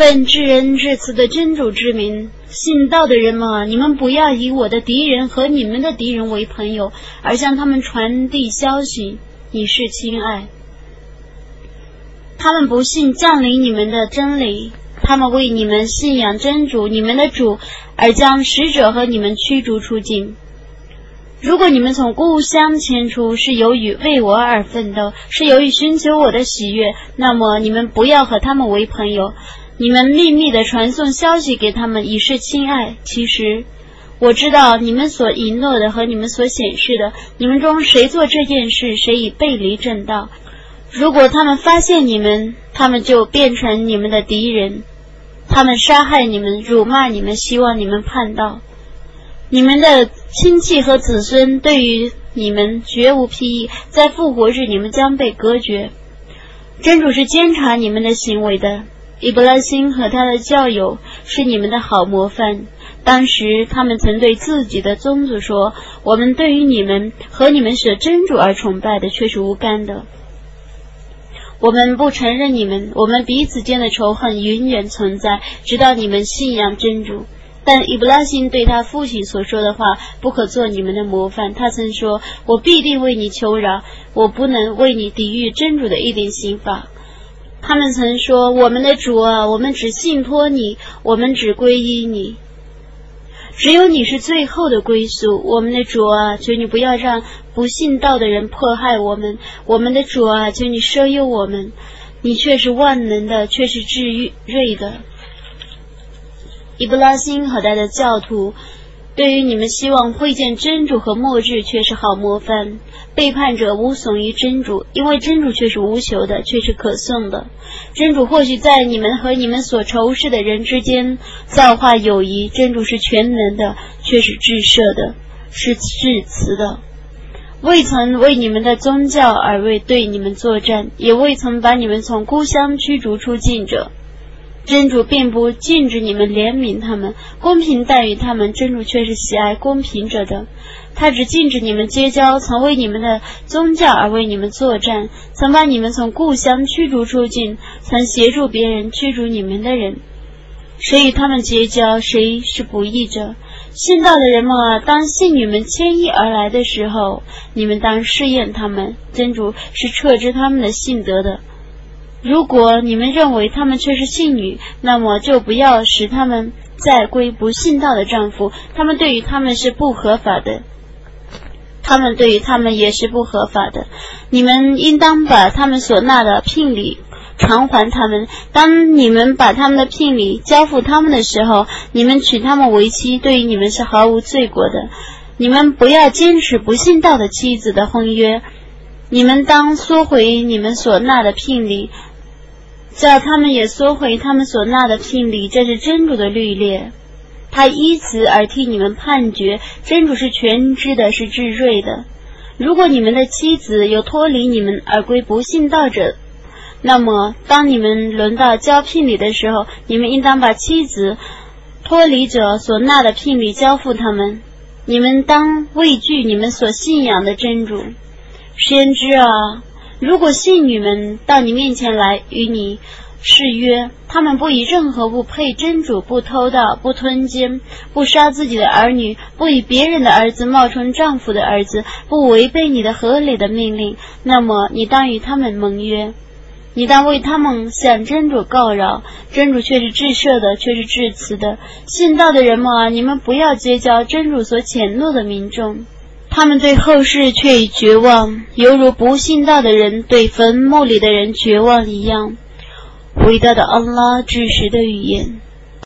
奉至仁至慈的真主之名，信道的人们，你们不要以我的敌人和你们的敌人为朋友，而向他们传递消息，以示亲爱。他们不信降临你们的真理，他们为你们信仰真主你们的主而将使者和你们驱逐出境。如果你们从故乡迁出是由于为我而奋斗，是由于寻求我的喜悦，那么你们不要和他们为朋友。你们秘密的传送消息给他们，以示亲爱。其实，我知道你们所隐诺的和你们所显示的，你们中谁做这件事，谁已背离正道。如果他们发现你们，他们就变成你们的敌人，他们杀害你们，辱骂你们，希望你们叛道。你们的亲戚和子孙对于你们绝无裨益，在复活日你们将被隔绝。真主是监察你们的行为的。伊布拉辛和他的教友是你们的好模范。当时他们曾对自己的宗族说：“我们对于你们和你们舍真主而崇拜的却是无干的。我们不承认你们，我们彼此间的仇恨永远存在，直到你们信仰真主。”但伊布拉辛对他父亲所说的话不可做你们的模范。他曾说：“我必定为你求饶，我不能为你抵御真主的一点刑罚。”他们曾说：“我们的主啊，我们只信托你，我们只皈依你，只有你是最后的归宿。我们的主啊，求你不要让不信道的人迫害我们。我们的主啊，求你赦宥我们，你却是万能的，却是治愈睿的。”伊布拉辛和他的教徒。对于你们希望会见真主和末日，却是好模范。背叛者无损于真主，因为真主却是无求的，却是可颂的。真主或许在你们和你们所仇视的人之间造化友谊。真主是全能的，却是至赦的，是至慈的。未曾为你们的宗教而为对你们作战，也未曾把你们从故乡驱逐出境者。真主并不禁止你们怜悯他们，公平待遇他们。真主却是喜爱公平者的。他只禁止你们结交曾为你们的宗教而为你们作战，曾把你们从故乡驱逐出境，曾协助别人驱逐你们的人。谁与他们结交，谁是不义者。信道的人们啊，当信女们迁移而来的时候，你们当试验他们。真主是撤知他们的信德的。如果你们认为他们却是信女，那么就不要使他们再归不信道的丈夫。他们对于他们是不合法的，他们对于他们也是不合法的。你们应当把他们所纳的聘礼偿还他们。当你们把他们的聘礼交付他们的时候，你们娶他们为妻，对于你们是毫无罪过的。你们不要坚持不信道的妻子的婚约。你们当缩回你们所纳的聘礼。叫他们也缩回他们所纳的聘礼，这是真主的律例。他依此而替你们判决。真主是全知的，是至睿的。如果你们的妻子有脱离你们而归不信道者，那么当你们轮到交聘礼的时候，你们应当把妻子脱离者所纳的聘礼交付他们。你们当畏惧你们所信仰的真主。先知啊！如果信女们到你面前来与你誓约，他们不以任何物配真主，不偷盗，不吞奸，不杀自己的儿女，不以别人的儿子冒充丈夫的儿子，不违背你的合理的命令，那么你当与他们盟约，你当为他们向真主告饶，真主却是至赦的，却是至慈的。信道的人们啊，你们不要结交真主所谴怒的民众。他们对后世却已绝望，犹如不信道的人对坟墓里的人绝望一样。伟大的安拉至实的语言。